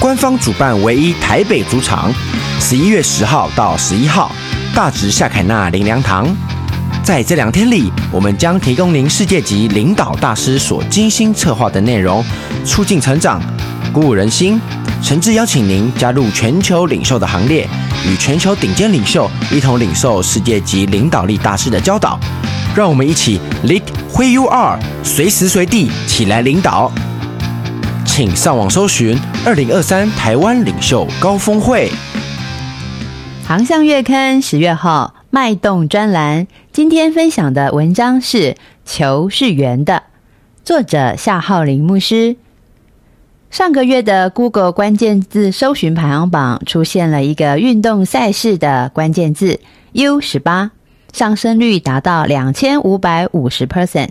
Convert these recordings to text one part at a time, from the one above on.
官方主办唯一台北主场，十一月十号到十一号，大直夏凯纳灵粮堂。在这两天里，我们将提供您世界级领导大师所精心策划的内容，促进成长，鼓舞人心。诚挚邀请您加入全球领袖的行列，与全球顶尖领袖一同领受世界级领导力大师的教导。让我们一起 lead where you are，随时随地起来领导。请上网搜寻二零二三台湾领袖高峰会。航向月刊十月号脉动专栏，今天分享的文章是《球是圆的》，作者夏浩林牧师。上个月的 Google 关键字搜寻排行榜出现了一个运动赛事的关键字 U 十八，上升率达到两千五百五十 percent。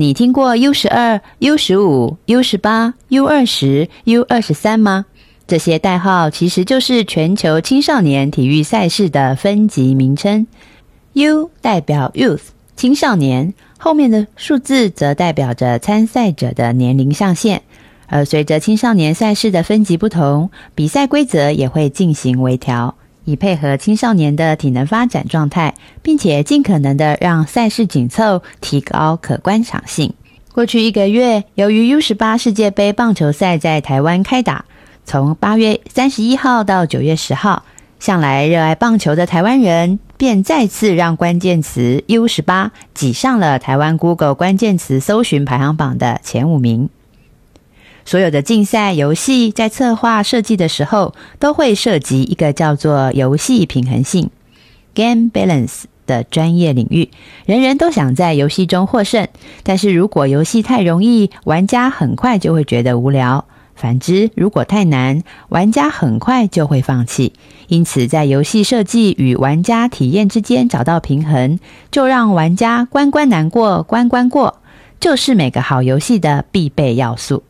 你听过 U 十二、U 十五、U 十八、U 二十、U 二十三吗？这些代号其实就是全球青少年体育赛事的分级名称。U 代表 Youth 青少年，后面的数字则代表着参赛者的年龄上限。而随着青少年赛事的分级不同，比赛规则也会进行微调。以配合青少年的体能发展状态，并且尽可能的让赛事紧凑，提高可观赏性。过去一个月，由于 U 十八世界杯棒球赛在台湾开打，从八月三十一号到九月十号，向来热爱棒球的台湾人便再次让关键词 U 十八挤上了台湾 Google 关键词搜寻排行榜的前五名。所有的竞赛游戏在策划设计的时候，都会涉及一个叫做游戏平衡性 （game balance） 的专业领域。人人都想在游戏中获胜，但是如果游戏太容易，玩家很快就会觉得无聊；反之，如果太难，玩家很快就会放弃。因此，在游戏设计与玩家体验之间找到平衡，就让玩家关关难过关关过，就是每个好游戏的必备要素。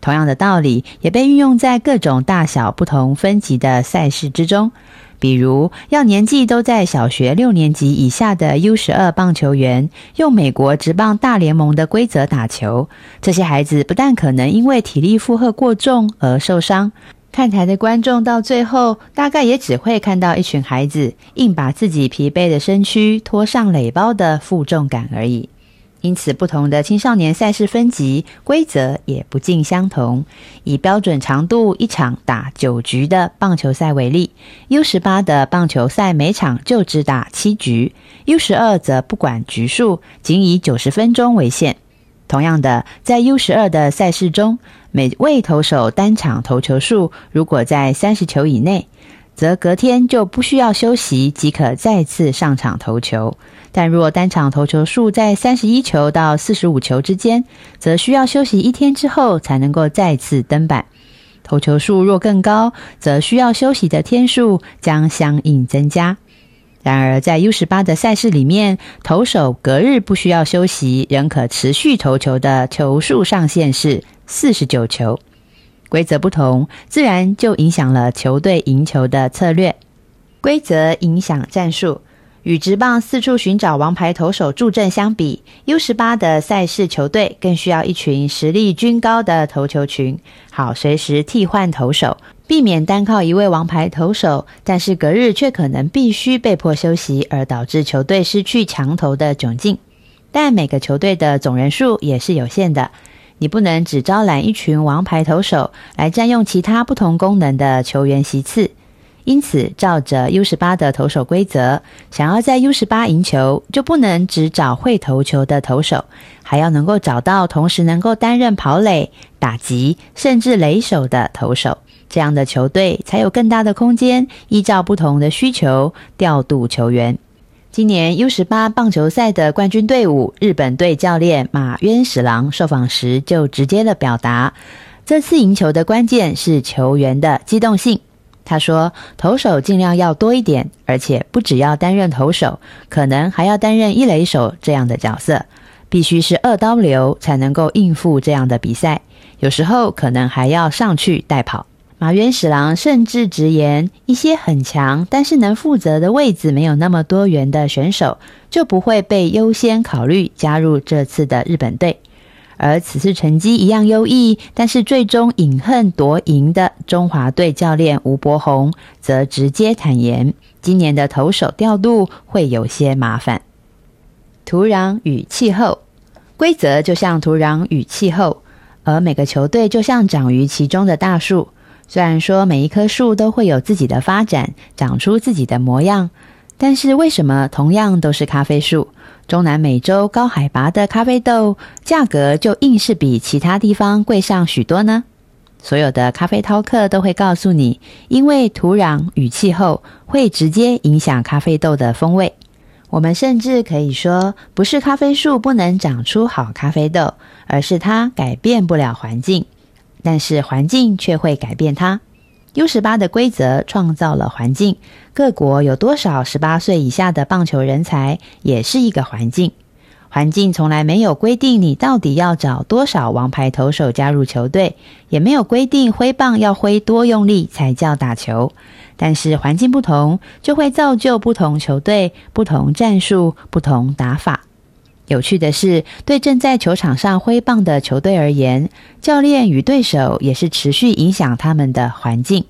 同样的道理也被运用在各种大小不同分级的赛事之中，比如要年纪都在小学六年级以下的 U 十二棒球员用美国职棒大联盟的规则打球，这些孩子不但可能因为体力负荷过重而受伤，看台的观众到最后大概也只会看到一群孩子硬把自己疲惫的身躯拖上垒包的负重感而已。因此，不同的青少年赛事分级规则也不尽相同。以标准长度一场打九局的棒球赛为例，U 十八的棒球赛每场就只打七局，U 十二则不管局数，仅以九十分钟为限。同样的，在 U 十二的赛事中，每位投手单场投球数如果在三十球以内，则隔天就不需要休息，即可再次上场投球。但若单场投球数在三十一球到四十五球之间，则需要休息一天之后才能够再次登板。投球数若更高，则需要休息的天数将相应增加。然而，在 U 十八的赛事里面，投手隔日不需要休息，仍可持续投球的球数上限是四十九球。规则不同，自然就影响了球队赢球的策略。规则影响战术。与职棒四处寻找王牌投手助阵相比，U 十八的赛事球队更需要一群实力均高的投球群，好随时替换投手，避免单靠一位王牌投手，但是隔日却可能必须被迫休息，而导致球队失去强投的窘境。但每个球队的总人数也是有限的，你不能只招揽一群王牌投手来占用其他不同功能的球员席次。因此，照着 U 十八的投手规则，想要在 U 十八赢球，就不能只找会投球的投手，还要能够找到同时能够担任跑垒、打击，甚至垒手的投手。这样的球队才有更大的空间，依照不同的需求调度球员。今年 U 十八棒球赛的冠军队伍日本队教练马渊史郎受访时就直接的表达，这次赢球的关键是球员的机动性。他说，投手尽量要多一点，而且不只要担任投手，可能还要担任一垒手这样的角色，必须是二刀流才能够应付这样的比赛。有时候可能还要上去带跑。马原史郎甚至直言，一些很强但是能负责的位置没有那么多元的选手，就不会被优先考虑加入这次的日本队。而此次成绩一样优异，但是最终饮恨夺银的中华队教练吴伯宏，则直接坦言，今年的投手调度会有些麻烦。土壤与气候规则就像土壤与气候，而每个球队就像长于其中的大树。虽然说每一棵树都会有自己的发展，长出自己的模样，但是为什么同样都是咖啡树，中南美洲高海拔的咖啡豆价格就硬是比其他地方贵上许多呢？所有的咖啡饕客都会告诉你，因为土壤与气候会直接影响咖啡豆的风味。我们甚至可以说，不是咖啡树不能长出好咖啡豆，而是它改变不了环境。但是环境却会改变它。U 十八的规则创造了环境，各国有多少十八岁以下的棒球人才，也是一个环境。环境从来没有规定你到底要找多少王牌投手加入球队，也没有规定挥棒要挥多用力才叫打球。但是环境不同，就会造就不同球队、不同战术、不同打法。有趣的是，对正在球场上挥棒的球队而言，教练与对手也是持续影响他们的环境。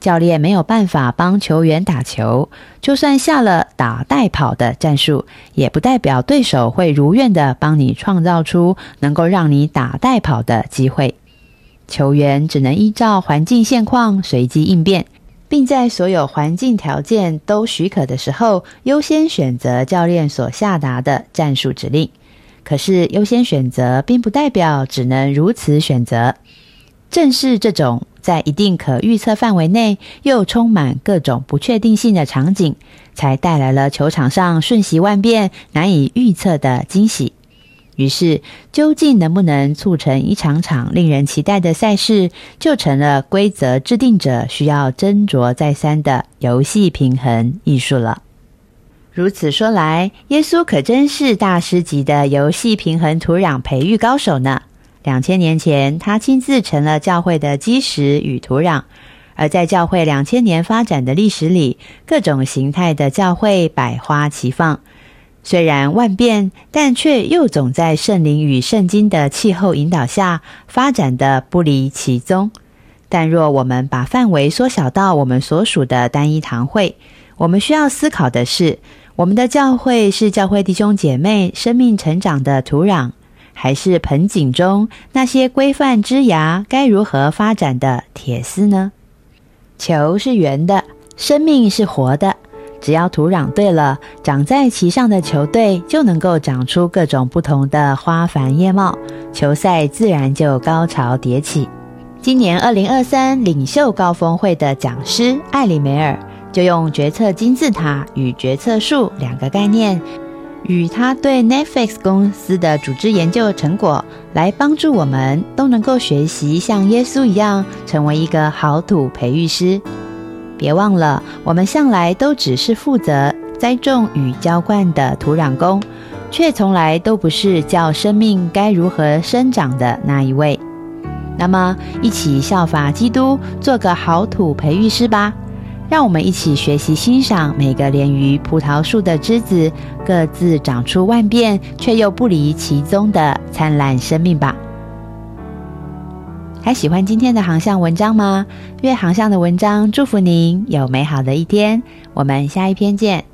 教练没有办法帮球员打球，就算下了打带跑的战术，也不代表对手会如愿的帮你创造出能够让你打带跑的机会。球员只能依照环境现况随机应变。并在所有环境条件都许可的时候，优先选择教练所下达的战术指令。可是，优先选择并不代表只能如此选择。正是这种在一定可预测范围内又充满各种不确定性的场景，才带来了球场上瞬息万变、难以预测的惊喜。于是，究竟能不能促成一场场令人期待的赛事，就成了规则制定者需要斟酌再三的游戏平衡艺术了。如此说来，耶稣可真是大师级的游戏平衡土壤培育高手呢。两千年前，他亲自成了教会的基石与土壤，而在教会两千年发展的历史里，各种形态的教会百花齐放。虽然万变，但却又总在圣灵与圣经的气候引导下发展的不离其宗。但若我们把范围缩小到我们所属的单一堂会，我们需要思考的是：我们的教会是教会弟兄姐妹生命成长的土壤，还是盆景中那些规范枝芽该如何发展的铁丝呢？球是圆的，生命是活的。只要土壤对了，长在其上的球队就能够长出各种不同的花繁叶茂，球赛自然就高潮迭起。今年二零二三领袖高峰会的讲师艾里梅尔就用决策金字塔与决策树两个概念，与他对 Netflix 公司的组织研究成果，来帮助我们都能够学习像耶稣一样，成为一个好土培育师。别忘了，我们向来都只是负责栽种与浇灌的土壤工，却从来都不是叫生命该如何生长的那一位。那么，一起效法基督，做个好土培育师吧。让我们一起学习欣赏每个连于葡萄树的枝子，各自长出万变却又不离其宗的灿烂生命吧。还喜欢今天的航向文章吗？月航向的文章，祝福您有美好的一天。我们下一篇见。